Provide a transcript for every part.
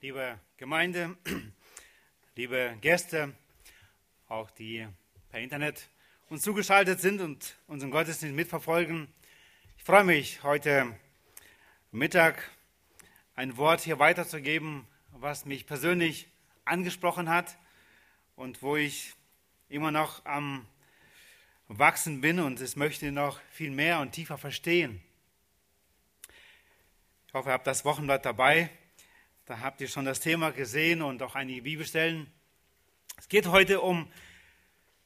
liebe Gemeinde, liebe Gäste, auch die per Internet uns zugeschaltet sind und unseren Gottesdienst mitverfolgen. Ich freue mich, heute Mittag ein Wort hier weiterzugeben, was mich persönlich angesprochen hat und wo ich immer noch am Wachsen bin und es möchte noch viel mehr und tiefer verstehen. Ich hoffe, ihr habt das Wochenblatt dabei. Da habt ihr schon das Thema gesehen und auch einige Bibelstellen. Es geht heute um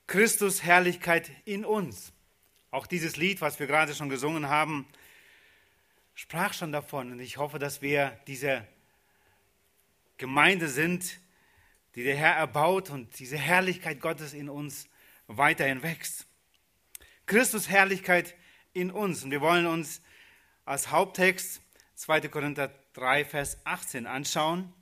Christus Herrlichkeit in uns. Auch dieses Lied, was wir gerade schon gesungen haben, sprach schon davon. Und ich hoffe, dass wir diese Gemeinde sind, die der Herr erbaut und diese Herrlichkeit Gottes in uns weiterhin wächst. Christus Herrlichkeit in uns. Und wir wollen uns als Haupttext 2. Korinther 3, Vers 18 anschauen.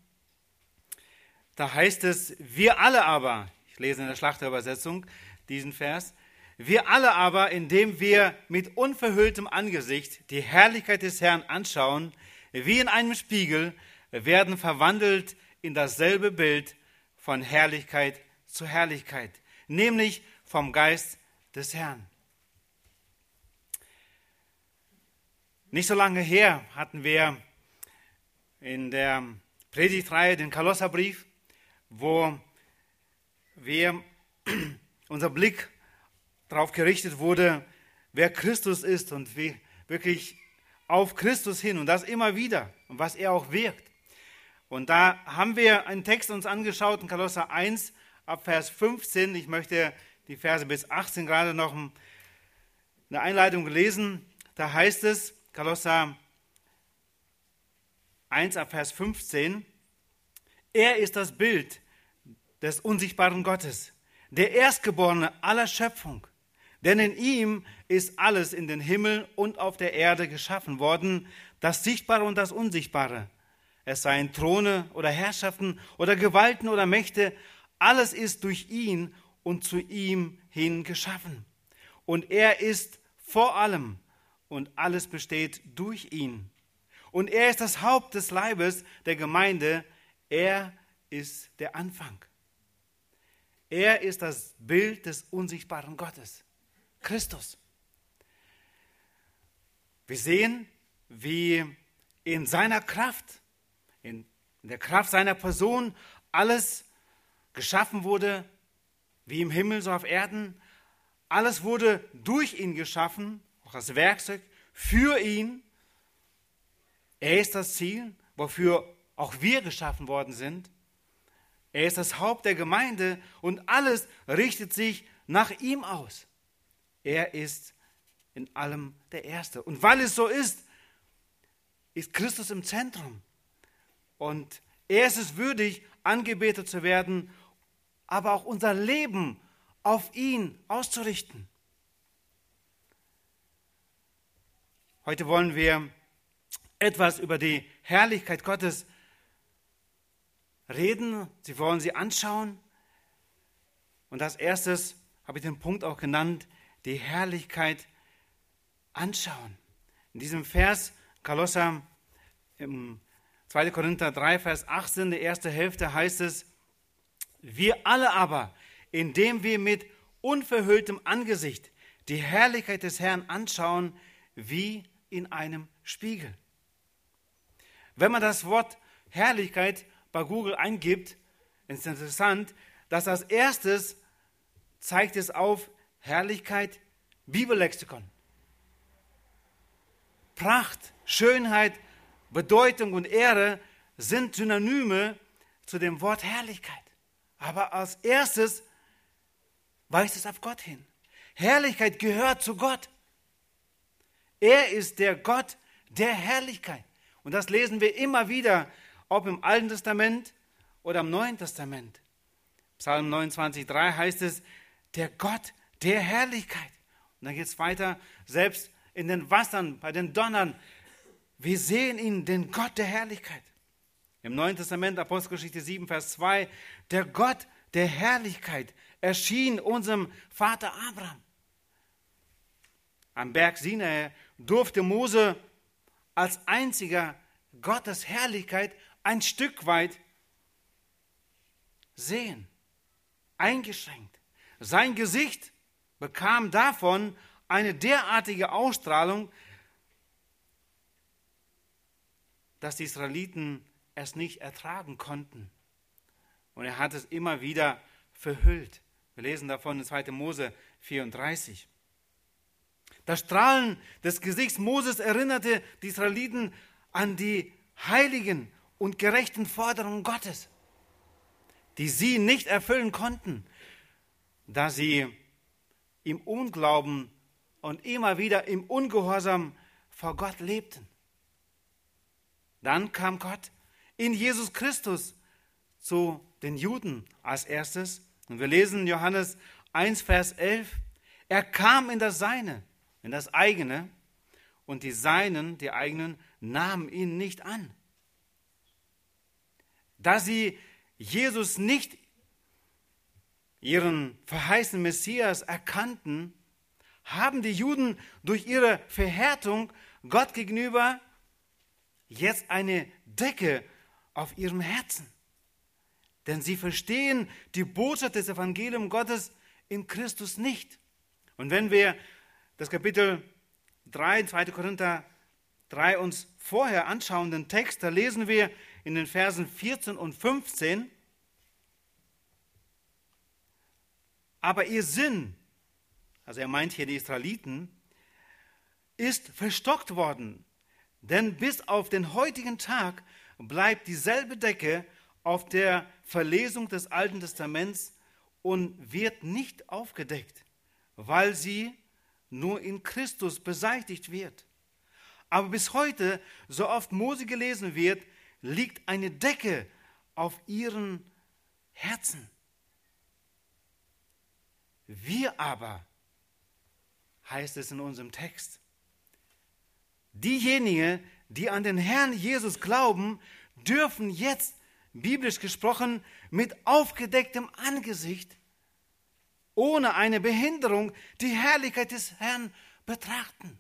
Da heißt es, wir alle aber, ich lese in der Schlachterübersetzung diesen Vers, wir alle aber, indem wir mit unverhülltem Angesicht die Herrlichkeit des Herrn anschauen, wie in einem Spiegel, werden verwandelt in dasselbe Bild von Herrlichkeit zu Herrlichkeit, nämlich vom Geist des Herrn. Nicht so lange her hatten wir in der Predigtreihe den Kolosserbrief, wo wir unser Blick darauf gerichtet wurde, wer Christus ist und wie wirklich auf Christus hin und das immer wieder und was er auch wirkt. Und da haben wir einen Text uns angeschaut in Kolosser 1 ab Vers 15. Ich möchte die Verse bis 18 gerade noch eine Einleitung lesen. Da heißt es, Kolosser 1 ab Vers 15, er ist das Bild des unsichtbaren Gottes, der Erstgeborene aller Schöpfung. Denn in ihm ist alles in den Himmel und auf der Erde geschaffen worden, das Sichtbare und das Unsichtbare. Es seien Throne oder Herrschaften oder Gewalten oder Mächte, alles ist durch ihn und zu ihm hin geschaffen. Und er ist vor allem und alles besteht durch ihn. Und er ist das Haupt des Leibes der Gemeinde. Er ist der Anfang. Er ist das Bild des unsichtbaren Gottes, Christus. Wir sehen, wie in seiner Kraft, in der Kraft seiner Person alles geschaffen wurde, wie im Himmel so auf Erden. Alles wurde durch ihn geschaffen, auch das Werkzeug für ihn. Er ist das Ziel, wofür auch wir geschaffen worden sind. Er ist das Haupt der Gemeinde und alles richtet sich nach ihm aus. Er ist in allem der Erste. Und weil es so ist, ist Christus im Zentrum. Und er ist es würdig, angebetet zu werden, aber auch unser Leben auf ihn auszurichten. Heute wollen wir etwas über die Herrlichkeit Gottes reden. Sie wollen sie anschauen. Und als erstes habe ich den Punkt auch genannt, die Herrlichkeit anschauen. In diesem Vers, Kolosser, im 2. Korinther 3, Vers 18, die erste Hälfte heißt es, wir alle aber, indem wir mit unverhülltem Angesicht die Herrlichkeit des Herrn anschauen, wie in einem Spiegel. Wenn man das Wort Herrlichkeit bei Google eingibt, ist interessant, dass als erstes zeigt es auf Herrlichkeit Bibellexikon. Pracht, Schönheit, Bedeutung und Ehre sind Synonyme zu dem Wort Herrlichkeit. Aber als erstes weist es auf Gott hin. Herrlichkeit gehört zu Gott. Er ist der Gott der Herrlichkeit. Und das lesen wir immer wieder, ob im Alten Testament oder im Neuen Testament. Psalm 29,3 heißt es, der Gott der Herrlichkeit. Und dann geht es weiter, selbst in den Wassern, bei den Donnern. Wir sehen ihn, den Gott der Herrlichkeit. Im Neuen Testament, Apostelgeschichte 7, Vers 2, der Gott der Herrlichkeit erschien unserem Vater Abraham. Am Berg Sinai durfte Mose als einziger Gottes Herrlichkeit ein Stück weit sehen, eingeschränkt. Sein Gesicht bekam davon eine derartige Ausstrahlung, dass die Israeliten es nicht ertragen konnten. Und er hat es immer wieder verhüllt. Wir lesen davon in 2. Mose 34. Das Strahlen des Gesichts Moses erinnerte die Israeliten an die heiligen und gerechten Forderungen Gottes, die sie nicht erfüllen konnten, da sie im Unglauben und immer wieder im Ungehorsam vor Gott lebten. Dann kam Gott in Jesus Christus zu den Juden als erstes. Und wir lesen Johannes 1, Vers 11. Er kam in das Seine, in das eigene, und die Seinen, die eigenen, nahmen ihn nicht an. Da sie Jesus nicht ihren verheißenen Messias erkannten, haben die Juden durch ihre Verhärtung Gott gegenüber jetzt eine Decke auf ihrem Herzen. Denn sie verstehen die Botschaft des Evangeliums Gottes in Christus nicht. Und wenn wir das Kapitel 3, 2. Korinther 3 uns vorher anschauen, den Text, da lesen wir in den Versen 14 und 15, aber ihr Sinn, also er meint hier die Israeliten, ist verstockt worden, denn bis auf den heutigen Tag bleibt dieselbe Decke auf der Verlesung des Alten Testaments und wird nicht aufgedeckt, weil sie nur in Christus beseitigt wird. Aber bis heute, so oft Mose gelesen wird, liegt eine Decke auf ihren Herzen. Wir aber, heißt es in unserem Text, diejenigen, die an den Herrn Jesus glauben, dürfen jetzt, biblisch gesprochen, mit aufgedecktem Angesicht, ohne eine Behinderung, die Herrlichkeit des Herrn betrachten.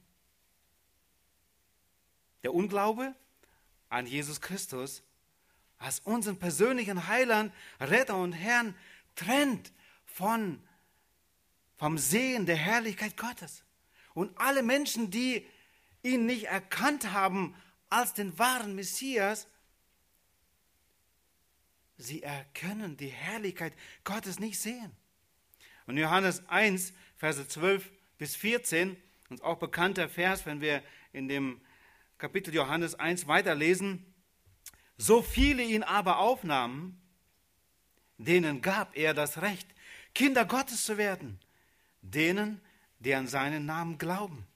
Der Unglaube an Jesus Christus als unseren persönlichen Heiland, Retter und Herrn trennt von, vom Sehen der Herrlichkeit Gottes. Und alle Menschen, die ihn nicht erkannt haben als den wahren Messias, sie erkennen die Herrlichkeit Gottes nicht sehen. Und Johannes 1, Verse 12 bis 14, uns auch bekannter Vers, wenn wir in dem Kapitel Johannes 1 weiterlesen, so viele ihn aber aufnahmen, denen gab er das Recht, Kinder Gottes zu werden, denen, die an seinen Namen glauben,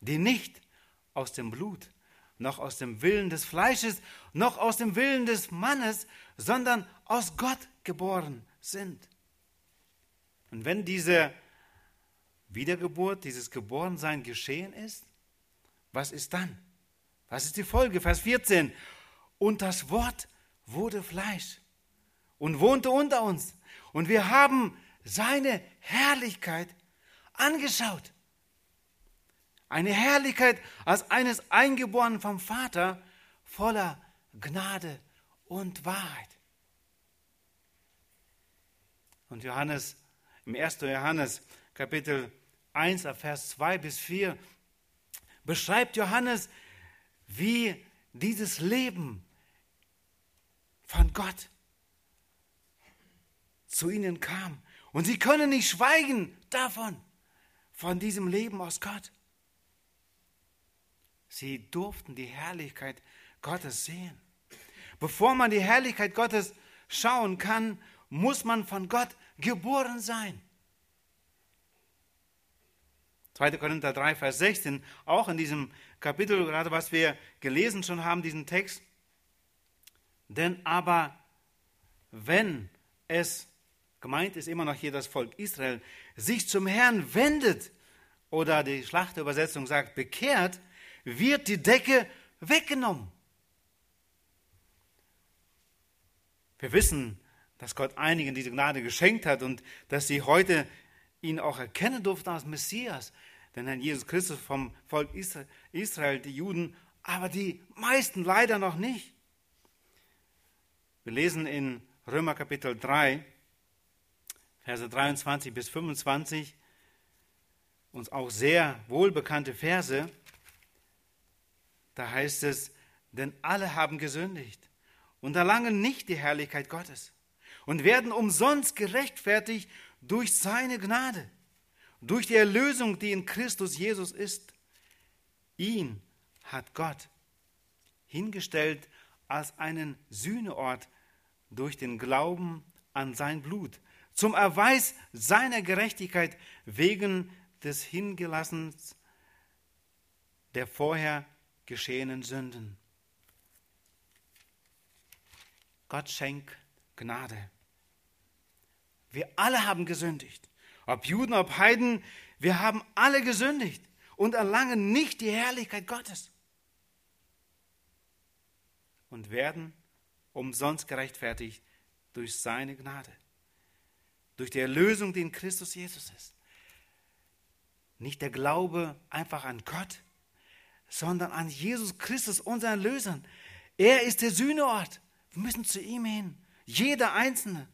die nicht aus dem Blut, noch aus dem Willen des Fleisches, noch aus dem Willen des Mannes, sondern aus Gott geboren sind. Und wenn diese Wiedergeburt, dieses Geborensein geschehen ist, was ist dann? Was ist die Folge? Vers 14. Und das Wort wurde Fleisch und wohnte unter uns. Und wir haben seine Herrlichkeit angeschaut. Eine Herrlichkeit als eines Eingeborenen vom Vater voller Gnade und Wahrheit. Und Johannes, im 1. Johannes Kapitel 1, Vers 2 bis 4, beschreibt Johannes, wie dieses Leben von Gott zu ihnen kam. Und sie können nicht schweigen davon, von diesem Leben aus Gott. Sie durften die Herrlichkeit Gottes sehen. Bevor man die Herrlichkeit Gottes schauen kann, muss man von Gott geboren sein. 2. Korinther 3, Vers 16, auch in diesem Kapitel, gerade was wir gelesen schon haben, diesen Text. Denn aber, wenn es, gemeint ist immer noch hier das Volk Israel, sich zum Herrn wendet, oder die Schlachterübersetzung sagt, bekehrt, wird die Decke weggenommen. Wir wissen, dass Gott einigen diese Gnade geschenkt hat und dass sie heute ihn auch erkennen durften als Messias. Denn Herr Jesus Christus vom Volk Israel, die Juden, aber die meisten leider noch nicht. Wir lesen in Römer Kapitel 3, Verse 23 bis 25, uns auch sehr wohlbekannte Verse. Da heißt es, denn alle haben gesündigt und erlangen nicht die Herrlichkeit Gottes und werden umsonst gerechtfertigt durch seine Gnade, durch die Erlösung, die in Christus Jesus ist. Ihn hat Gott hingestellt als einen Sühneort durch den Glauben an sein Blut, zum Erweis seiner Gerechtigkeit wegen des Hingelassens der vorher geschehenen Sünden. Gott schenkt Gnade. Wir alle haben gesündigt. Ob Juden, ob Heiden, wir haben alle gesündigt und erlangen nicht die Herrlichkeit Gottes. Und werden umsonst gerechtfertigt durch seine Gnade. Durch die Erlösung, die in Christus Jesus ist. Nicht der Glaube einfach an Gott, sondern an Jesus Christus, unseren Erlöser. Er ist der Sühneort. Wir müssen zu ihm hin. Jeder Einzelne,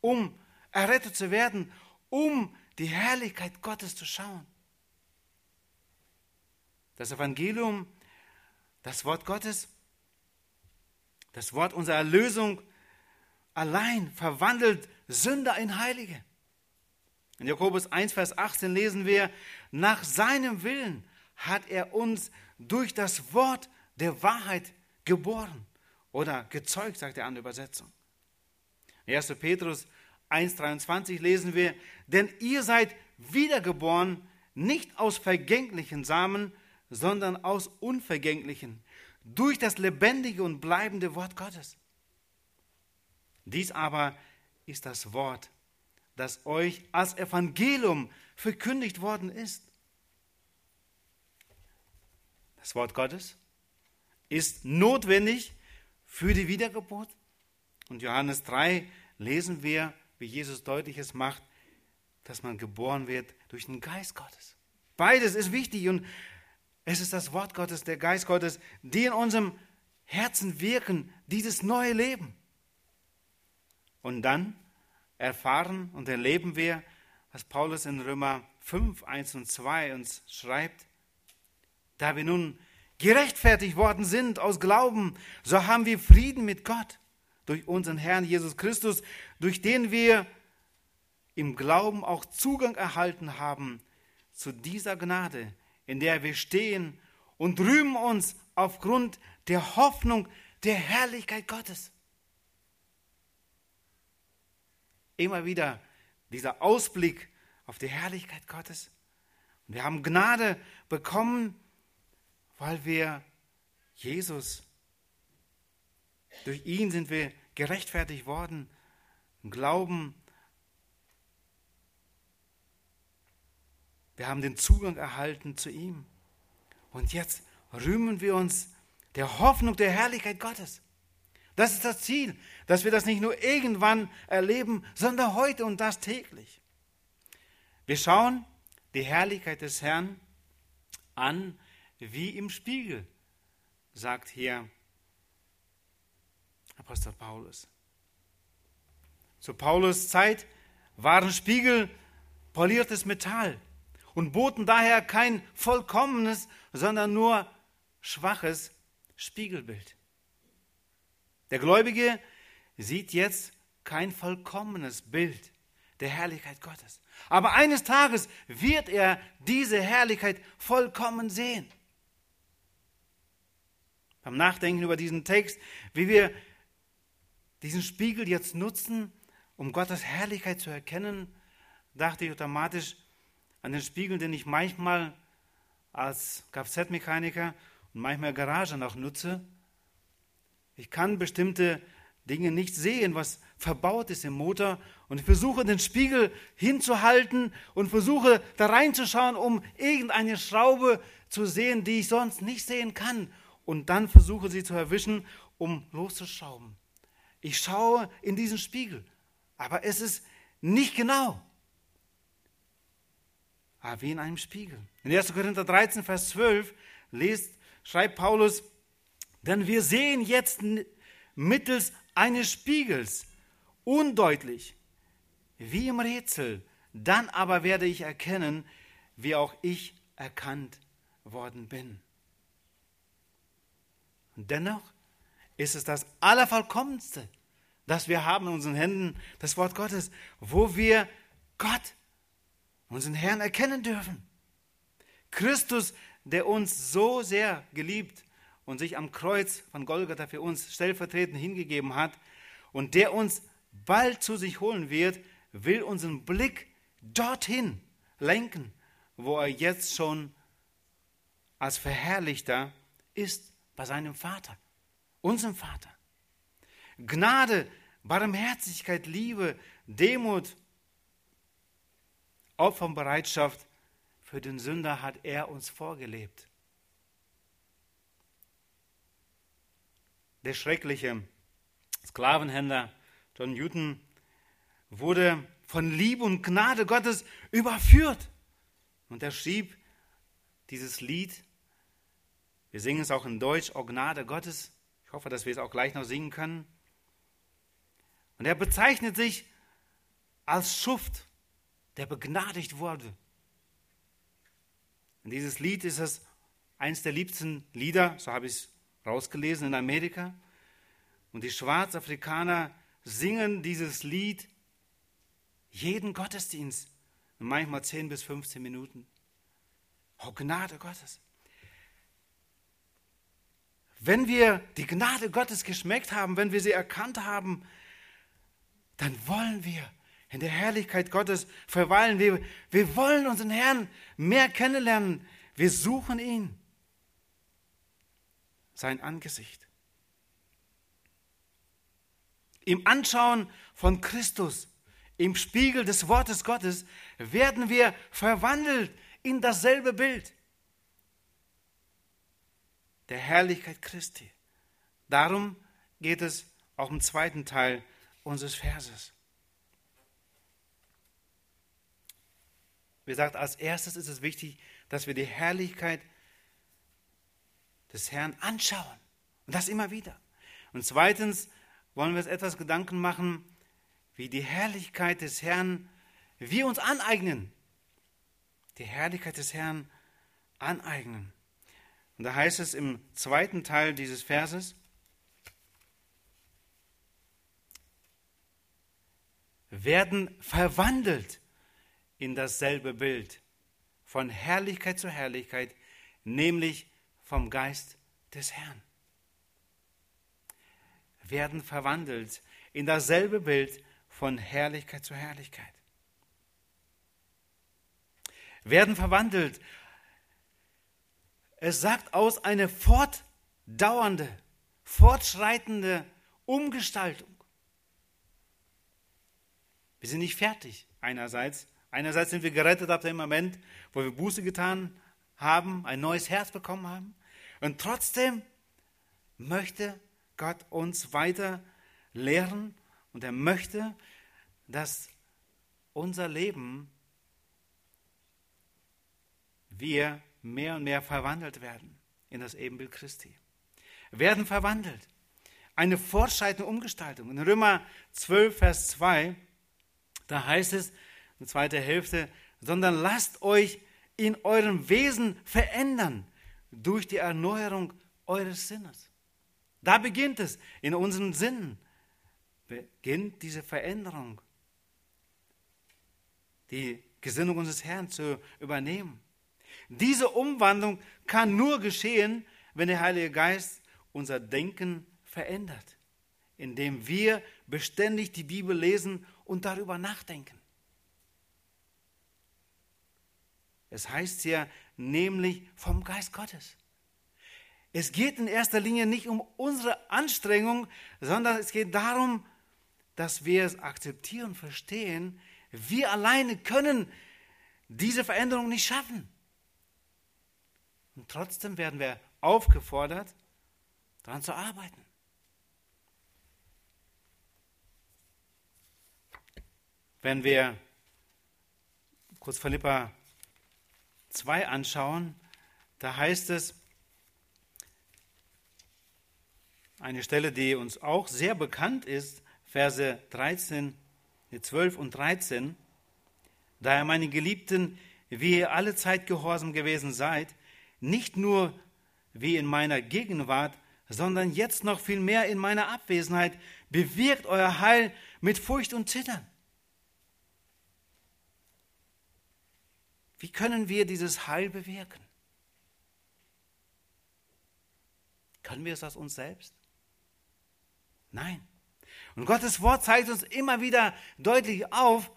um errettet zu werden, um die Herrlichkeit Gottes zu schauen. Das Evangelium, das Wort Gottes, das Wort unserer Erlösung allein verwandelt Sünder in Heilige. In Jakobus 1, Vers 18 lesen wir, nach seinem Willen hat er uns durch das Wort der Wahrheit geboren oder gezeugt, sagt der andere Übersetzung. 1. Petrus 1.23 lesen wir, denn ihr seid wiedergeboren, nicht aus vergänglichen Samen, sondern aus unvergänglichen, durch das lebendige und bleibende Wort Gottes. Dies aber ist das Wort, das euch als Evangelium verkündigt worden ist. Das Wort Gottes ist notwendig für die Wiedergeburt. Und Johannes 3 lesen wir, wie Jesus deutliches macht, dass man geboren wird durch den Geist Gottes. Beides ist wichtig und es ist das Wort Gottes, der Geist Gottes, die in unserem Herzen wirken, dieses neue Leben. Und dann erfahren und erleben wir, was Paulus in Römer 5, 1 und 2 uns schreibt. Da wir nun gerechtfertigt worden sind aus Glauben, so haben wir Frieden mit Gott durch unseren Herrn Jesus Christus, durch den wir im Glauben auch Zugang erhalten haben zu dieser Gnade, in der wir stehen und rühmen uns aufgrund der Hoffnung der Herrlichkeit Gottes. Immer wieder dieser Ausblick auf die Herrlichkeit Gottes. Und wir haben Gnade bekommen, weil wir Jesus durch ihn sind wir gerechtfertigt worden Glauben. Wir haben den Zugang erhalten zu ihm. Und jetzt rühmen wir uns der Hoffnung der Herrlichkeit Gottes. Das ist das Ziel, dass wir das nicht nur irgendwann erleben, sondern heute und das täglich. Wir schauen die Herrlichkeit des Herrn an wie im Spiegel, sagt hier Apostel Paulus. Zu Paulus Zeit waren Spiegel poliertes Metall und boten daher kein vollkommenes, sondern nur schwaches Spiegelbild. Der Gläubige sieht jetzt kein vollkommenes Bild der Herrlichkeit Gottes. Aber eines Tages wird er diese Herrlichkeit vollkommen sehen. Beim Nachdenken über diesen Text, wie wir diesen Spiegel jetzt nutzen, um Gottes Herrlichkeit zu erkennen, dachte ich automatisch an den Spiegel, den ich manchmal als Kfz-Mechaniker und manchmal Garage noch nutze. Ich kann bestimmte Dinge nicht sehen, was verbaut ist im Motor. Und ich versuche den Spiegel hinzuhalten und versuche da reinzuschauen, um irgendeine Schraube zu sehen, die ich sonst nicht sehen kann. Und dann versuche sie zu erwischen, um loszuschrauben. Ich schaue in diesen Spiegel, aber es ist nicht genau. Aber wie in einem Spiegel. In 1. Korinther 13, Vers 12 lest, schreibt Paulus, denn wir sehen jetzt mittels eines Spiegels undeutlich, wie im Rätsel, dann aber werde ich erkennen, wie auch ich erkannt worden bin. Und dennoch ist es das Allervollkommenste, das wir haben in unseren Händen, das Wort Gottes, wo wir Gott, unseren Herrn, erkennen dürfen. Christus, der uns so sehr geliebt und sich am Kreuz von Golgatha für uns stellvertretend hingegeben hat und der uns bald zu sich holen wird, will unseren Blick dorthin lenken, wo er jetzt schon als Verherrlichter ist bei seinem Vater, unserem Vater. Gnade, Barmherzigkeit, Liebe, Demut, Opferbereitschaft für den Sünder hat er uns vorgelebt. Der schreckliche Sklavenhändler John Newton wurde von Liebe und Gnade Gottes überführt. Und er schrieb dieses Lied, wir singen es auch in Deutsch, O Gnade Gottes. Ich hoffe, dass wir es auch gleich noch singen können. Und er bezeichnet sich als Schuft, der begnadigt wurde. Und dieses Lied ist es eines der liebsten Lieder, so habe ich es rausgelesen in Amerika. Und die Schwarzafrikaner singen dieses Lied jeden Gottesdienst, manchmal 10 bis 15 Minuten. Oh, Gnade Gottes. Wenn wir die Gnade Gottes geschmeckt haben, wenn wir sie erkannt haben, dann wollen wir in der Herrlichkeit Gottes verweilen. Wir, wir wollen unseren Herrn mehr kennenlernen. Wir suchen ihn, sein Angesicht. Im Anschauen von Christus, im Spiegel des Wortes Gottes, werden wir verwandelt in dasselbe Bild der Herrlichkeit Christi. Darum geht es auch im zweiten Teil unseres Verses. Wie gesagt, als erstes ist es wichtig, dass wir die Herrlichkeit des Herrn anschauen. Und das immer wieder. Und zweitens wollen wir uns etwas Gedanken machen, wie die Herrlichkeit des Herrn wir uns aneignen. Die Herrlichkeit des Herrn aneignen. Und da heißt es im zweiten Teil dieses Verses, werden verwandelt in dasselbe Bild, von Herrlichkeit zu Herrlichkeit, nämlich vom Geist des Herrn. Werden verwandelt in dasselbe Bild von Herrlichkeit zu Herrlichkeit. Werden verwandelt. Es sagt aus eine fortdauernde, fortschreitende Umgestaltung. Wir sind nicht fertig einerseits, Einerseits sind wir gerettet ab dem Moment, wo wir Buße getan haben, ein neues Herz bekommen haben. Und trotzdem möchte Gott uns weiter lehren und er möchte, dass unser Leben wir mehr und mehr verwandelt werden in das Ebenbild Christi. Werden verwandelt. Eine fortschreitende Umgestaltung. In Römer 12, Vers 2, da heißt es, eine zweite Hälfte, sondern lasst euch in eurem Wesen verändern durch die Erneuerung eures Sinnes. Da beginnt es, in unseren Sinnen beginnt diese Veränderung, die Gesinnung unseres Herrn zu übernehmen. Diese Umwandlung kann nur geschehen, wenn der Heilige Geist unser Denken verändert, indem wir beständig die Bibel lesen und darüber nachdenken. Es heißt ja nämlich vom Geist Gottes. Es geht in erster Linie nicht um unsere Anstrengung, sondern es geht darum, dass wir es akzeptieren, verstehen, wir alleine können diese Veränderung nicht schaffen. Und trotzdem werden wir aufgefordert, daran zu arbeiten. Wenn wir kurz Philippa 2 anschauen, da heißt es, eine Stelle, die uns auch sehr bekannt ist, Verse 13, 12 und 13. Daher, meine Geliebten, wie ihr alle Zeit gehorsam gewesen seid, nicht nur wie in meiner Gegenwart, sondern jetzt noch viel mehr in meiner Abwesenheit, bewirkt euer Heil mit Furcht und Zittern. Wie können wir dieses Heil bewirken? Können wir es aus uns selbst? Nein. Und Gottes Wort zeigt uns immer wieder deutlich auf,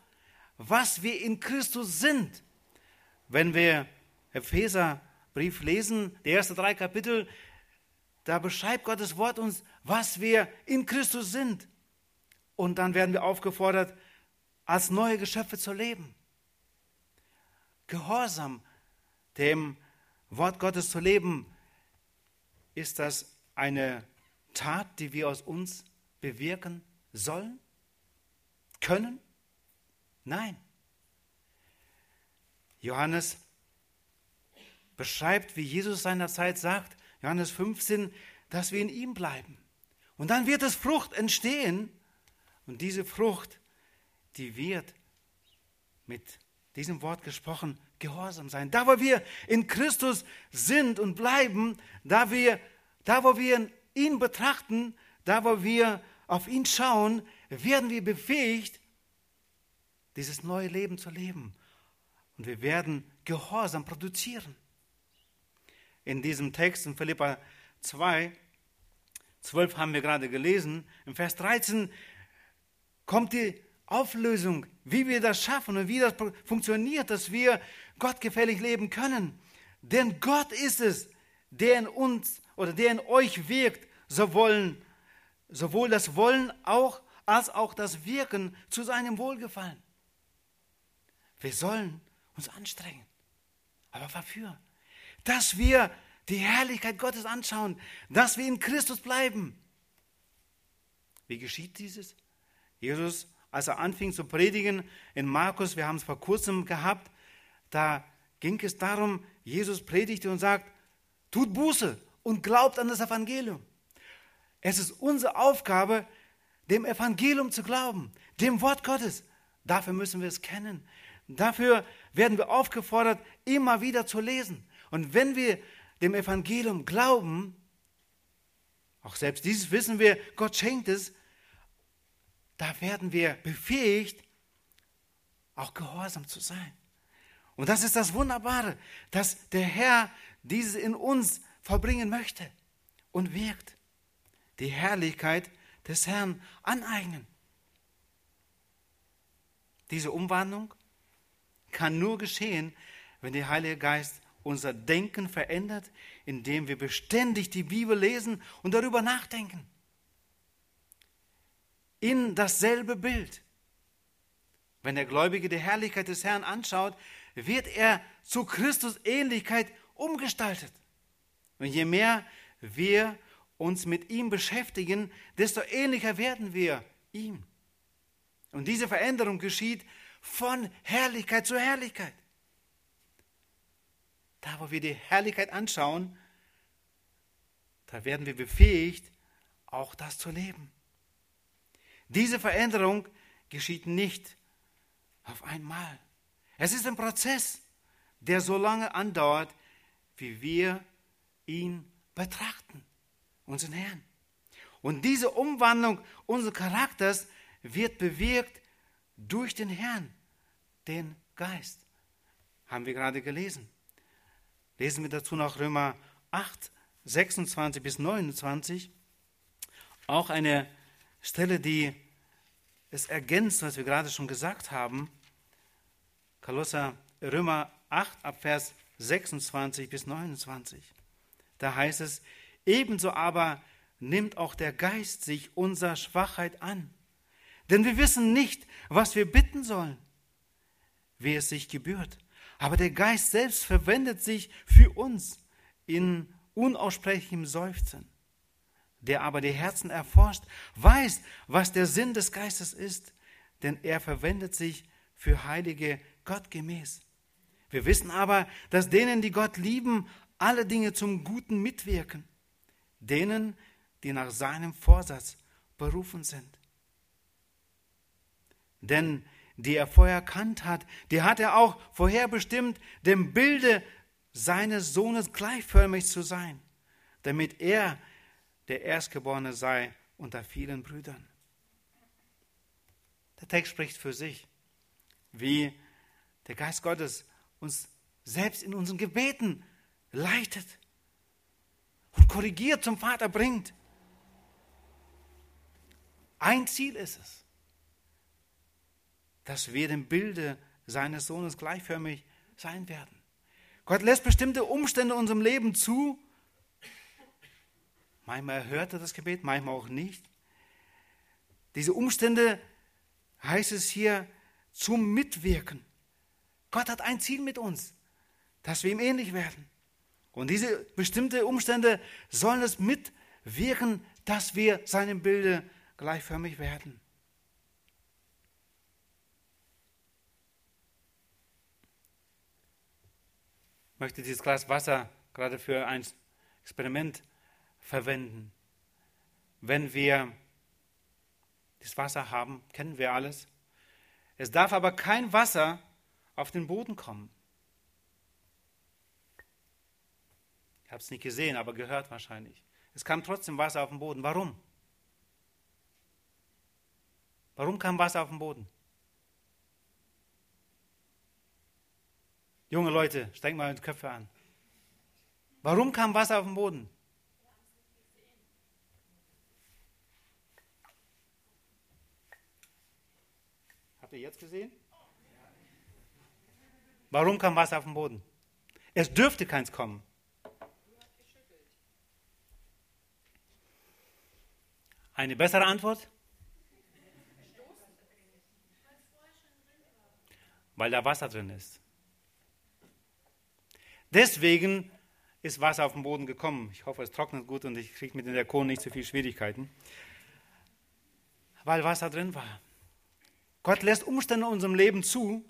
was wir in Christus sind. Wenn wir Epheserbrief lesen, die ersten drei Kapitel, da beschreibt Gottes Wort uns, was wir in Christus sind. Und dann werden wir aufgefordert, als neue Geschöpfe zu leben. Gehorsam dem Wort Gottes zu leben, ist das eine Tat, die wir aus uns bewirken sollen? Können? Nein. Johannes beschreibt, wie Jesus seinerzeit sagt, Johannes 15, dass wir in ihm bleiben. Und dann wird es Frucht entstehen. Und diese Frucht, die wird mit diesem Wort gesprochen, Gehorsam sein. Da, wo wir in Christus sind und bleiben, da, wir, da wo wir ihn betrachten, da, wo wir auf ihn schauen, werden wir befähigt, dieses neue Leben zu leben. Und wir werden Gehorsam produzieren. In diesem Text in Philippa 2, 12 haben wir gerade gelesen, im Vers 13 kommt die Auflösung, wie wir das schaffen und wie das funktioniert, dass wir gottgefällig leben können. Denn Gott ist es, der in uns oder der in euch wirkt, sowohl, sowohl das Wollen auch, als auch das Wirken zu seinem Wohlgefallen. Wir sollen uns anstrengen. Aber wofür? Dass wir die Herrlichkeit Gottes anschauen, dass wir in Christus bleiben. Wie geschieht dieses? Jesus, als er anfing zu predigen in Markus, wir haben es vor kurzem gehabt, da ging es darum, Jesus predigte und sagt, tut Buße und glaubt an das Evangelium. Es ist unsere Aufgabe, dem Evangelium zu glauben, dem Wort Gottes. Dafür müssen wir es kennen. Dafür werden wir aufgefordert, immer wieder zu lesen. Und wenn wir dem Evangelium glauben, auch selbst dieses wissen wir, Gott schenkt es, da werden wir befähigt, auch gehorsam zu sein. Und das ist das Wunderbare, dass der Herr dieses in uns vollbringen möchte und wirkt. Die Herrlichkeit des Herrn aneignen. Diese Umwandlung kann nur geschehen, wenn der Heilige Geist unser Denken verändert, indem wir beständig die Bibel lesen und darüber nachdenken. In dasselbe Bild. Wenn der Gläubige die Herrlichkeit des Herrn anschaut, wird er zu Christus Ähnlichkeit umgestaltet. Und je mehr wir uns mit ihm beschäftigen, desto ähnlicher werden wir ihm. Und diese Veränderung geschieht von Herrlichkeit zu Herrlichkeit. Da, wo wir die Herrlichkeit anschauen, da werden wir befähigt, auch das zu leben. Diese Veränderung geschieht nicht auf einmal. Es ist ein Prozess, der so lange andauert, wie wir ihn betrachten, unseren Herrn. Und diese Umwandlung unseres Charakters wird bewirkt durch den Herrn, den Geist. Haben wir gerade gelesen. Lesen wir dazu noch Römer 8, 26 bis 29. Auch eine Stelle, die es ergänzt, was wir gerade schon gesagt haben. Kolosser, Römer 8 ab Vers 26 bis 29. Da heißt es, ebenso aber nimmt auch der Geist sich unserer Schwachheit an. Denn wir wissen nicht, was wir bitten sollen, wie es sich gebührt. Aber der Geist selbst verwendet sich für uns in unaussprechlichem Seufzen. Der aber die Herzen erforscht, weiß, was der Sinn des Geistes ist, denn er verwendet sich für Heilige Gott gemäß. Wir wissen aber, dass denen, die Gott lieben, alle Dinge zum Guten mitwirken. Denen, die nach seinem Vorsatz berufen sind. Denn die er vorher erkannt hat, die hat er auch vorherbestimmt, dem Bilde seines Sohnes gleichförmig zu sein, damit er der Erstgeborene sei unter vielen Brüdern. Der Text spricht für sich, wie der Geist Gottes uns selbst in unseren Gebeten leitet und korrigiert zum Vater bringt. Ein Ziel ist es, dass wir dem Bilde seines Sohnes gleichförmig sein werden. Gott lässt bestimmte Umstände unserem Leben zu. Manchmal hört er das Gebet, manchmal auch nicht. Diese Umstände heißt es hier zum Mitwirken. Gott hat ein Ziel mit uns, dass wir ihm ähnlich werden. Und diese bestimmten Umstände sollen es mitwirken, dass wir seinem Bilde gleichförmig werden. Möchte dieses Glas Wasser gerade für ein Experiment verwenden. Wenn wir das Wasser haben, kennen wir alles. Es darf aber kein Wasser auf den Boden kommen. Ich habe es nicht gesehen, aber gehört wahrscheinlich. Es kam trotzdem Wasser auf den Boden. Warum? Warum kam Wasser auf den Boden? Junge Leute, strengt mal die Köpfe an. Warum kam Wasser auf den Boden? Habt ihr jetzt gesehen? Warum kam Wasser auf den Boden? Es dürfte keins kommen. Eine bessere Antwort? weil da Wasser drin ist. Deswegen ist Wasser auf den Boden gekommen. Ich hoffe, es trocknet gut und ich kriege mit den Diakonen nicht so viel Schwierigkeiten. Weil Wasser drin war. Gott lässt Umstände in unserem Leben zu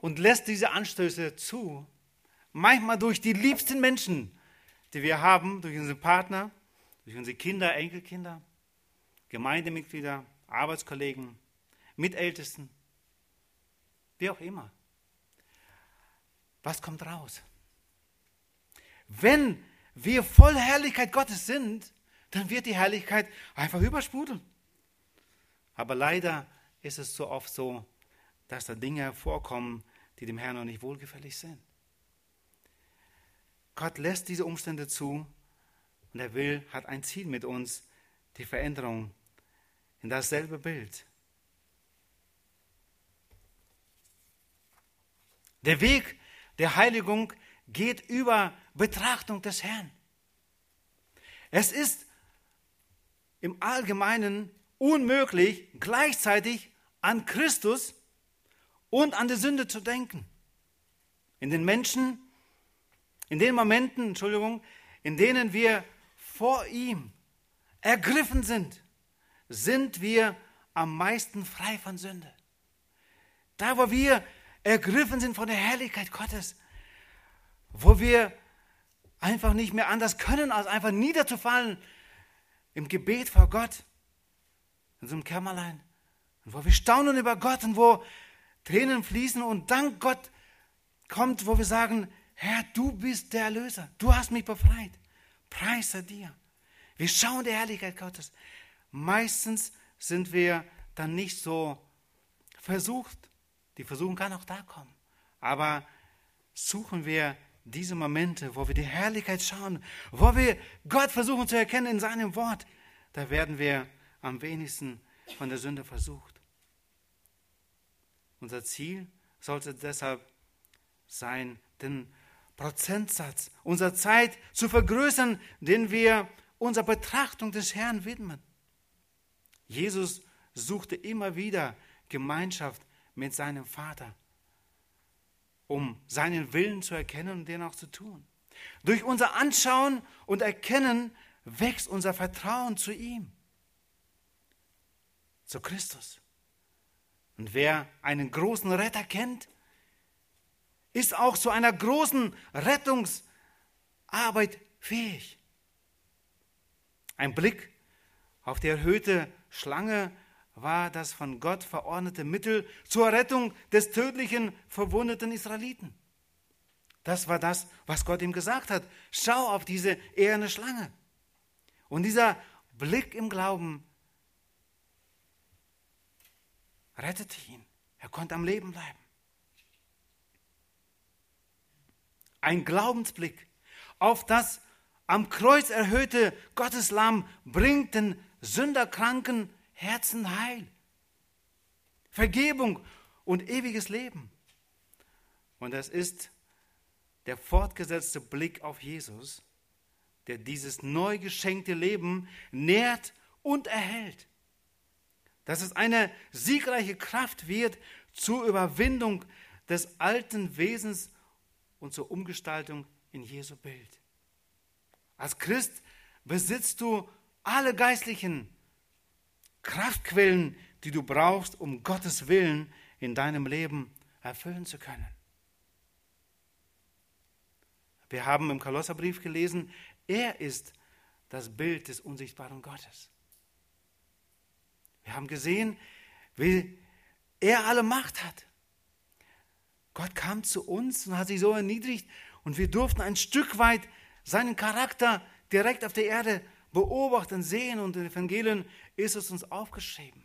und lässt diese Anstöße zu. Manchmal durch die liebsten Menschen, die wir haben, durch unsere Partner, durch unsere Kinder, Enkelkinder, Gemeindemitglieder, Arbeitskollegen, Mitältesten, wie auch immer. Was kommt raus? Wenn wir voll Herrlichkeit Gottes sind, dann wird die Herrlichkeit einfach übersprudeln. Aber leider ist es so oft so, dass da Dinge vorkommen, die dem Herrn noch nicht wohlgefällig sind. Gott lässt diese Umstände zu und er will, hat ein Ziel mit uns, die Veränderung in dasselbe Bild. Der Weg der Heiligung geht über Betrachtung des Herrn. Es ist im Allgemeinen unmöglich, gleichzeitig an Christus und an die Sünde zu denken. In den Menschen, in den Momenten, Entschuldigung, in denen wir vor ihm ergriffen sind, sind wir am meisten frei von Sünde. Da, wo wir ergriffen sind von der Herrlichkeit Gottes, wo wir einfach nicht mehr anders können, als einfach niederzufallen im Gebet vor Gott, in so einem Kämmerlein, und wo wir staunen über Gott und wo Tränen fließen und Dank Gott kommt, wo wir sagen, Herr, du bist der Erlöser, du hast mich befreit, preise dir. Wir schauen der Herrlichkeit Gottes. Meistens sind wir dann nicht so versucht. Die Versuchung kann auch da kommen. Aber suchen wir diese Momente, wo wir die Herrlichkeit schauen, wo wir Gott versuchen zu erkennen in seinem Wort, da werden wir am wenigsten von der Sünde versucht. Unser Ziel sollte deshalb sein, den Prozentsatz unserer Zeit zu vergrößern, den wir unserer Betrachtung des Herrn widmen. Jesus suchte immer wieder Gemeinschaft mit seinem Vater, um seinen Willen zu erkennen und den auch zu tun. Durch unser Anschauen und Erkennen wächst unser Vertrauen zu ihm, zu Christus. Und wer einen großen Retter kennt, ist auch zu einer großen Rettungsart Arbeit fähig. Ein Blick auf die erhöhte Schlange war das von Gott verordnete Mittel zur Rettung des tödlichen, verwundeten Israeliten. Das war das, was Gott ihm gesagt hat. Schau auf diese eherne Schlange. Und dieser Blick im Glauben rettete ihn. Er konnte am Leben bleiben. Ein Glaubensblick auf das am Kreuz erhöhte Gotteslamm bringt den sünderkranken Herzen Heil, Vergebung und ewiges Leben. Und es ist der fortgesetzte Blick auf Jesus, der dieses neu geschenkte Leben nährt und erhält. Dass es eine siegreiche Kraft wird zur Überwindung des alten Wesens und zur Umgestaltung in Jesu Bild. Als Christ besitzt du alle geistlichen Kraftquellen, die du brauchst, um Gottes Willen in deinem Leben erfüllen zu können. Wir haben im Kolosserbrief gelesen, er ist das Bild des unsichtbaren Gottes. Wir haben gesehen, wie er alle Macht hat. Gott kam zu uns und hat sich so erniedrigt und wir durften ein Stück weit seinen Charakter direkt auf der Erde beobachten, sehen und in den Evangelien ist es uns aufgeschrieben.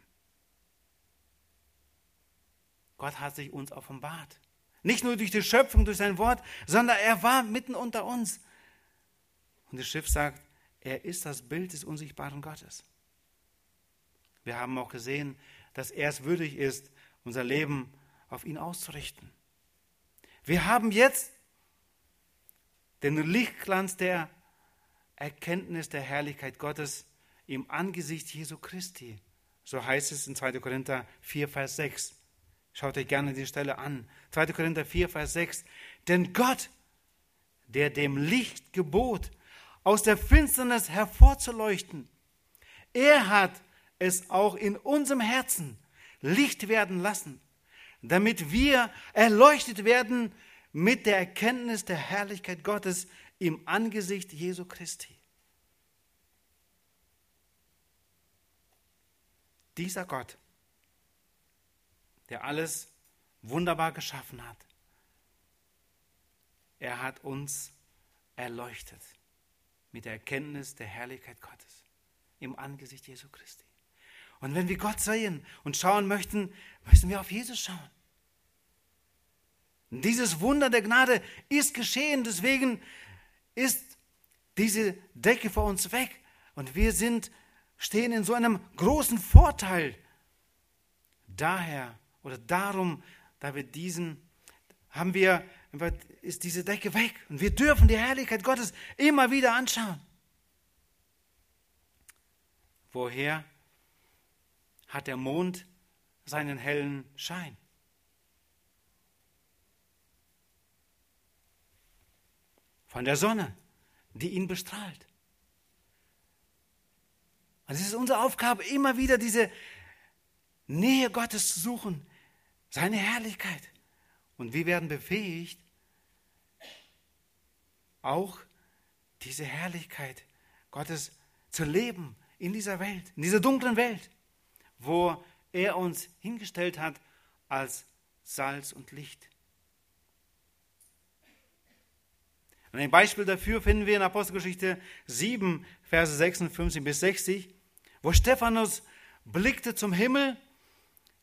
Gott hat sich uns offenbart. Nicht nur durch die Schöpfung, durch sein Wort, sondern er war mitten unter uns. Und das Schiff sagt, er ist das Bild des unsichtbaren Gottes. Wir haben auch gesehen, dass er es würdig ist, unser Leben auf ihn auszurichten. Wir haben jetzt den Lichtglanz der Erkenntnis der Herrlichkeit Gottes im Angesicht Jesu Christi. So heißt es in 2. Korinther 4, Vers 6. Schaut euch gerne die Stelle an. 2. Korinther 4, Vers 6. Denn Gott, der dem Licht gebot, aus der Finsternis hervorzuleuchten, er hat es auch in unserem Herzen Licht werden lassen, damit wir erleuchtet werden mit der Erkenntnis der Herrlichkeit Gottes im Angesicht Jesu Christi. Dieser Gott der alles wunderbar geschaffen hat. Er hat uns erleuchtet mit der Erkenntnis der Herrlichkeit Gottes im Angesicht Jesu Christi. Und wenn wir Gott sehen und schauen möchten, müssen wir auf Jesus schauen. Und dieses Wunder der Gnade ist geschehen, deswegen ist diese Decke vor uns weg und wir sind, stehen in so einem großen Vorteil. Daher oder darum, da wir diesen, haben wir, ist diese Decke weg. Und wir dürfen die Herrlichkeit Gottes immer wieder anschauen. Woher hat der Mond seinen hellen Schein? Von der Sonne, die ihn bestrahlt. Also es ist unsere Aufgabe, immer wieder diese Nähe Gottes zu suchen, seine Herrlichkeit. Und wir werden befähigt, auch diese Herrlichkeit Gottes zu leben in dieser Welt, in dieser dunklen Welt, wo er uns hingestellt hat als Salz und Licht. Und ein Beispiel dafür finden wir in Apostelgeschichte 7, Verse 56 bis 60, wo Stephanus blickte zum Himmel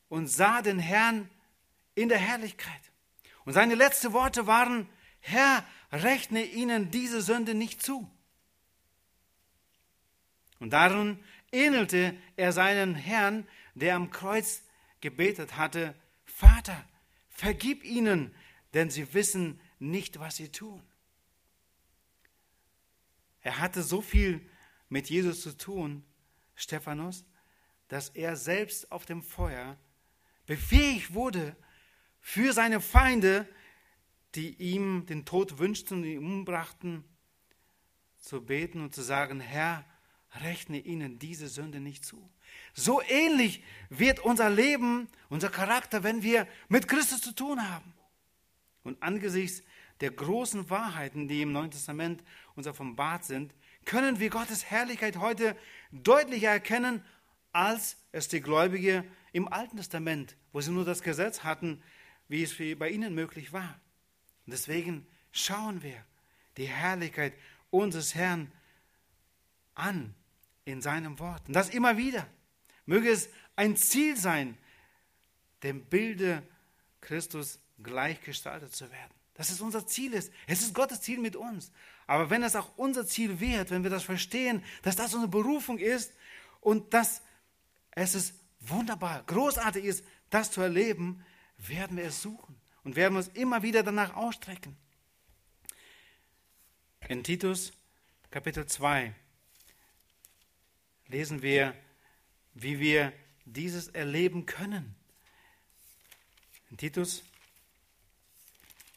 und sah den Herrn in der Herrlichkeit. Und seine letzten Worte waren, Herr, rechne ihnen diese Sünde nicht zu. Und darum ähnelte er seinen Herrn, der am Kreuz gebetet hatte, Vater, vergib ihnen, denn sie wissen nicht, was sie tun. Er hatte so viel mit Jesus zu tun, Stephanus, dass er selbst auf dem Feuer befähigt wurde, für seine Feinde, die ihm den Tod wünschten und ihn umbrachten, zu beten und zu sagen, Herr, rechne ihnen diese Sünde nicht zu. So ähnlich wird unser Leben, unser Charakter, wenn wir mit Christus zu tun haben. Und angesichts der großen Wahrheiten, die im Neuen Testament uns offenbart sind, können wir Gottes Herrlichkeit heute deutlicher erkennen, als es die Gläubige im Alten Testament, wo sie nur das Gesetz hatten, wie es bei ihnen möglich war. Und deswegen schauen wir die Herrlichkeit unseres Herrn an in seinem Wort. Und das immer wieder. Möge es ein Ziel sein, dem Bilde Christus gleichgestaltet zu werden. Dass es unser Ziel ist. Es ist Gottes Ziel mit uns. Aber wenn es auch unser Ziel wird, wenn wir das verstehen, dass das unsere Berufung ist und dass es ist wunderbar, großartig ist, das zu erleben, werden wir es suchen und werden uns immer wieder danach ausstrecken. In Titus Kapitel 2 lesen wir, wie wir dieses erleben können. In Titus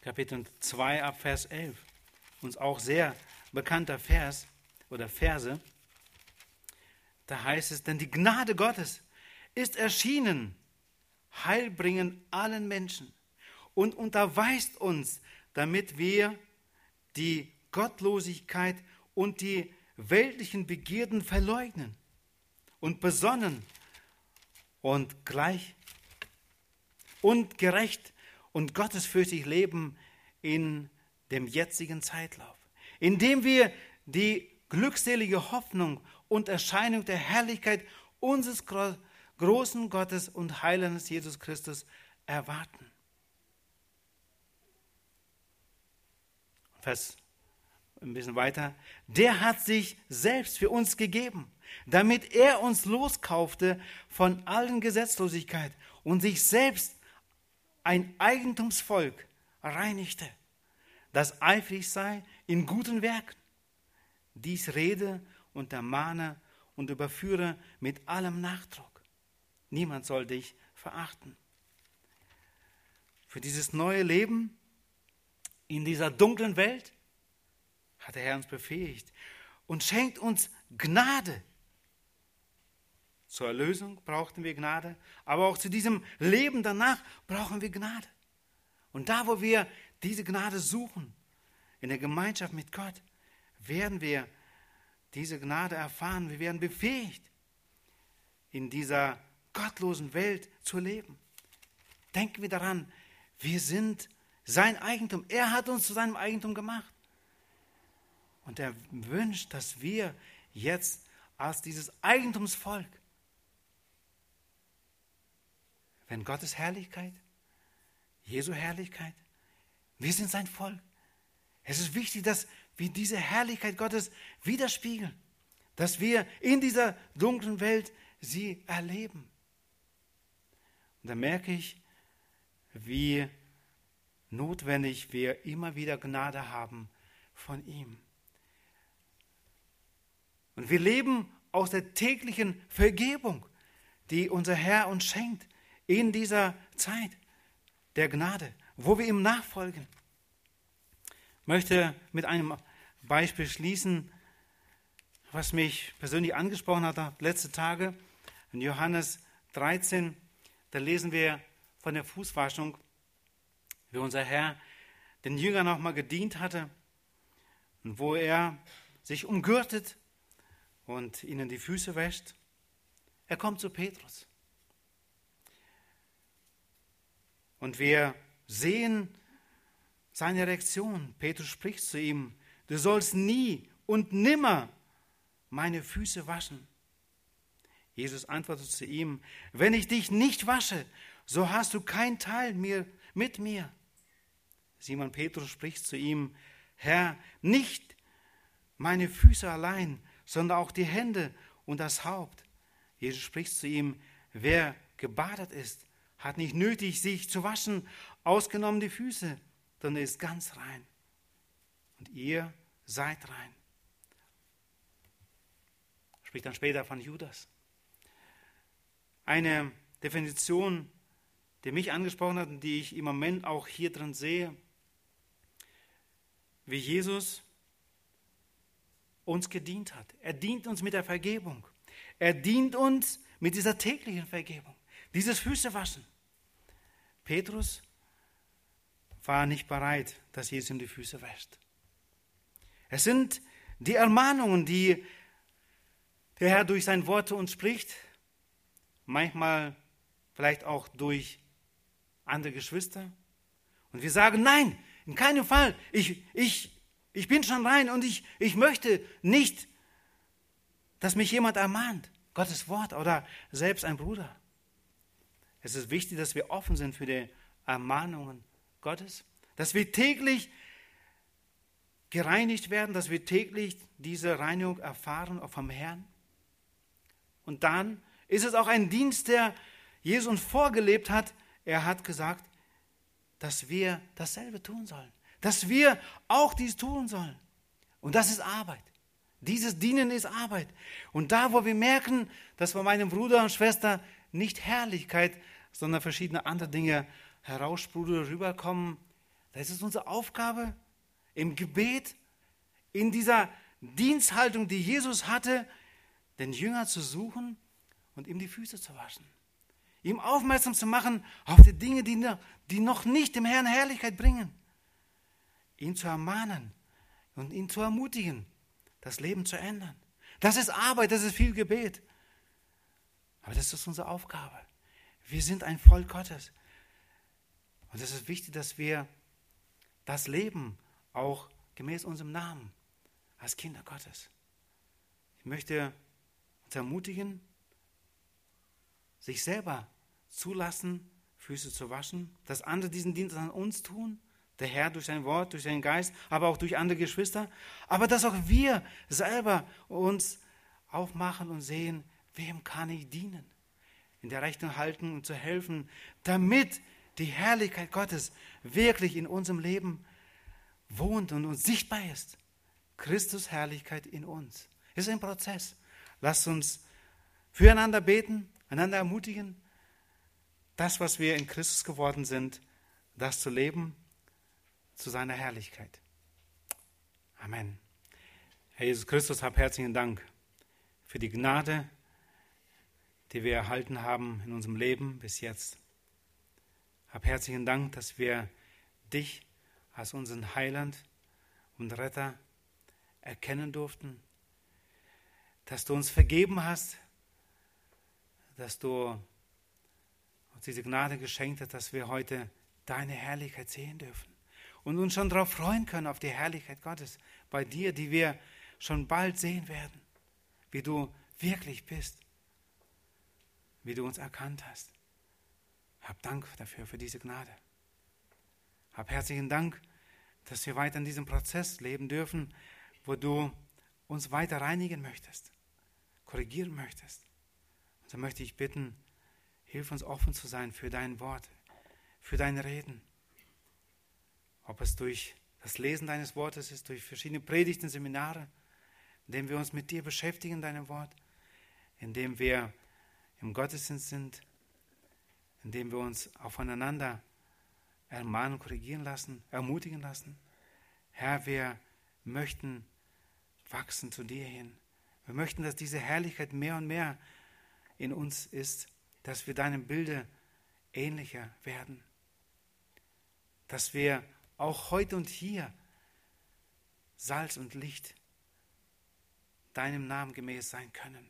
Kapitel 2 ab Vers 11, uns auch sehr bekannter Vers oder Verse, da heißt es, denn die Gnade Gottes ist erschienen, heilbringend allen Menschen und unterweist uns, damit wir die Gottlosigkeit und die weltlichen Begierden verleugnen und besonnen und gleich und gerecht und gottesfürchtig leben in dem jetzigen Zeitlauf, indem wir die glückselige Hoffnung und Erscheinung der Herrlichkeit unseres großen Gottes und Heilandes Jesus Christus erwarten. Vers ein bisschen weiter. Der hat sich selbst für uns gegeben, damit er uns loskaufte von allen Gesetzlosigkeit und sich selbst ein Eigentumsvolk reinigte, das eifrig sei in guten Werken. Dies rede und ermahne und überführe mit allem Nachdruck. Niemand soll dich verachten. Für dieses neue Leben in dieser dunklen Welt hat der Herr uns befähigt und schenkt uns Gnade. Zur Erlösung brauchten wir Gnade, aber auch zu diesem Leben danach brauchen wir Gnade. Und da, wo wir diese Gnade suchen, in der Gemeinschaft mit Gott, werden wir diese Gnade erfahren. Wir werden befähigt, in dieser gottlosen Welt zu leben. Denken wir daran, wir sind sein Eigentum. Er hat uns zu seinem Eigentum gemacht. Und er wünscht, dass wir jetzt als dieses Eigentumsvolk, wenn Gottes Herrlichkeit, Jesu Herrlichkeit, wir sind sein Volk. Es ist wichtig, dass wir diese Herrlichkeit Gottes widerspiegeln, dass wir in dieser dunklen Welt sie erleben. Und da merke ich, wie notwendig wir immer wieder Gnade haben von ihm. Und wir leben aus der täglichen Vergebung, die unser Herr uns schenkt in dieser Zeit der Gnade, wo wir ihm nachfolgen. Ich möchte mit einem Beispiel schließen, was mich persönlich angesprochen hat letzte Tage. In Johannes 13, da lesen wir von der Fußwaschung, wie unser Herr den Jüngern nochmal gedient hatte und wo er sich umgürtet und ihnen die Füße wäscht. Er kommt zu Petrus. Und wir sehen seine Reaktion. Petrus spricht zu ihm, du sollst nie und nimmer meine Füße waschen. Jesus antwortet zu ihm, wenn ich dich nicht wasche, so hast du kein Teil mehr mit mir. Simon Petrus spricht zu ihm, Herr, nicht meine Füße allein, sondern auch die Hände und das Haupt. Jesus spricht zu ihm, wer gebadet ist, hat nicht nötig, sich zu waschen, ausgenommen die Füße, sondern ist ganz rein. Und ihr seid rein. Spricht dann später von Judas. Eine Definition, die mich angesprochen hat und die ich im Moment auch hier drin sehe, wie Jesus uns gedient hat. Er dient uns mit der Vergebung. Er dient uns mit dieser täglichen Vergebung. Dieses Füßewaschen. Petrus war nicht bereit, dass Jesus ihm die Füße wäscht. Es sind die Ermahnungen, die der Herr durch sein Wort zu uns spricht, manchmal vielleicht auch durch andere Geschwister. Und wir sagen, nein, in keinem Fall, ich, ich, ich bin schon rein und ich, ich möchte nicht, dass mich jemand ermahnt. Gottes Wort oder selbst ein Bruder. Es ist wichtig, dass wir offen sind für die Ermahnungen Gottes, dass wir täglich gereinigt werden, dass wir täglich diese Reinigung erfahren vom Herrn. Und dann ist es auch ein Dienst, der Jesus vorgelebt hat. Er hat gesagt, dass wir dasselbe tun sollen, dass wir auch dies tun sollen. Und das ist Arbeit. Dieses Dienen ist Arbeit. Und da, wo wir merken, dass bei meinem Bruder und Schwester nicht Herrlichkeit, sondern verschiedene andere Dinge heraussprudeln, rüberkommen, da ist unsere Aufgabe, im Gebet, in dieser Diensthaltung, die Jesus hatte, den Jünger zu suchen und ihm die Füße zu waschen. Ihm aufmerksam zu machen auf die Dinge, die noch nicht dem Herrn Herrlichkeit bringen. Ihn zu ermahnen und ihn zu ermutigen, das Leben zu ändern. Das ist Arbeit, das ist viel Gebet. Aber das ist unsere Aufgabe. Wir sind ein Volk Gottes. Und es ist wichtig, dass wir das Leben auch gemäß unserem Namen als Kinder Gottes. Ich möchte uns ermutigen, sich selber zulassen, Füße zu waschen, dass andere diesen Dienst an uns tun, der Herr durch sein Wort, durch seinen Geist, aber auch durch andere Geschwister, aber dass auch wir selber uns aufmachen und sehen, wem kann ich dienen, in der Rechnung halten und zu helfen, damit die Herrlichkeit Gottes wirklich in unserem Leben wohnt und uns sichtbar ist. Christus Herrlichkeit in uns. Es ist ein Prozess. Lasst uns füreinander beten, einander ermutigen, das, was wir in Christus geworden sind, das zu leben zu seiner Herrlichkeit. Amen. Herr Jesus Christus, hab herzlichen Dank für die Gnade, die wir erhalten haben in unserem Leben bis jetzt. Hab herzlichen Dank, dass wir dich als unseren Heiland und Retter erkennen durften, dass du uns vergeben hast, dass du uns diese Gnade geschenkt hast, dass wir heute deine Herrlichkeit sehen dürfen und uns schon darauf freuen können, auf die Herrlichkeit Gottes bei dir, die wir schon bald sehen werden, wie du wirklich bist, wie du uns erkannt hast. Hab Dank dafür, für diese Gnade. Hab herzlichen Dank, dass wir weiter in diesem Prozess leben dürfen, wo du uns weiter reinigen möchtest, korrigieren möchtest. Und so möchte ich bitten, hilf uns offen zu sein für dein Wort, für deine Reden. Ob es durch das Lesen deines Wortes ist, durch verschiedene Predigten, Seminare, indem wir uns mit dir beschäftigen, deinem Wort, indem wir im Gottesdienst sind, indem wir uns aufeinander ermahnen, korrigieren lassen, ermutigen lassen. Herr, wir möchten wachsen zu dir hin. Wir möchten, dass diese Herrlichkeit mehr und mehr in uns ist, dass wir deinem Bilde ähnlicher werden. Dass wir auch heute und hier Salz und Licht deinem Namen gemäß sein können.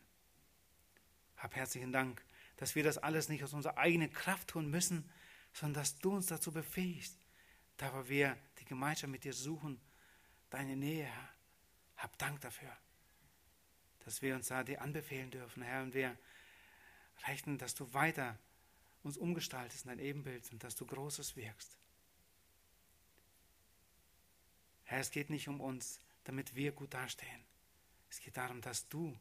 Hab herzlichen Dank, dass wir das alles nicht aus unserer eigenen Kraft tun müssen, sondern dass du uns dazu befähigst, da wir die Gemeinschaft mit dir suchen, deine Nähe, Herr. Hab Dank dafür, dass wir uns da dir anbefehlen dürfen, Herr, und wir rechnen, dass du weiter uns umgestaltest in dein Ebenbild und dass du Großes wirkst. Herr, es geht nicht um uns, damit wir gut dastehen. Es geht darum, dass du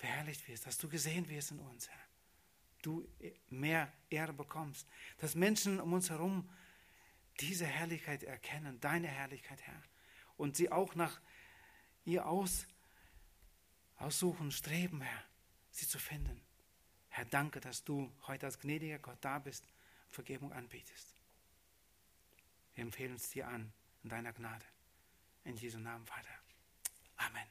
verherrlicht wirst, dass du gesehen wirst in uns, Herr du mehr Ehre bekommst. Dass Menschen um uns herum diese Herrlichkeit erkennen, deine Herrlichkeit, Herr. Und sie auch nach ihr aus, aussuchen, streben, Herr, sie zu finden. Herr, danke, dass du heute als gnädiger Gott da bist und Vergebung anbietest. Wir empfehlen es dir an in deiner Gnade. In Jesu Namen, Vater. Amen.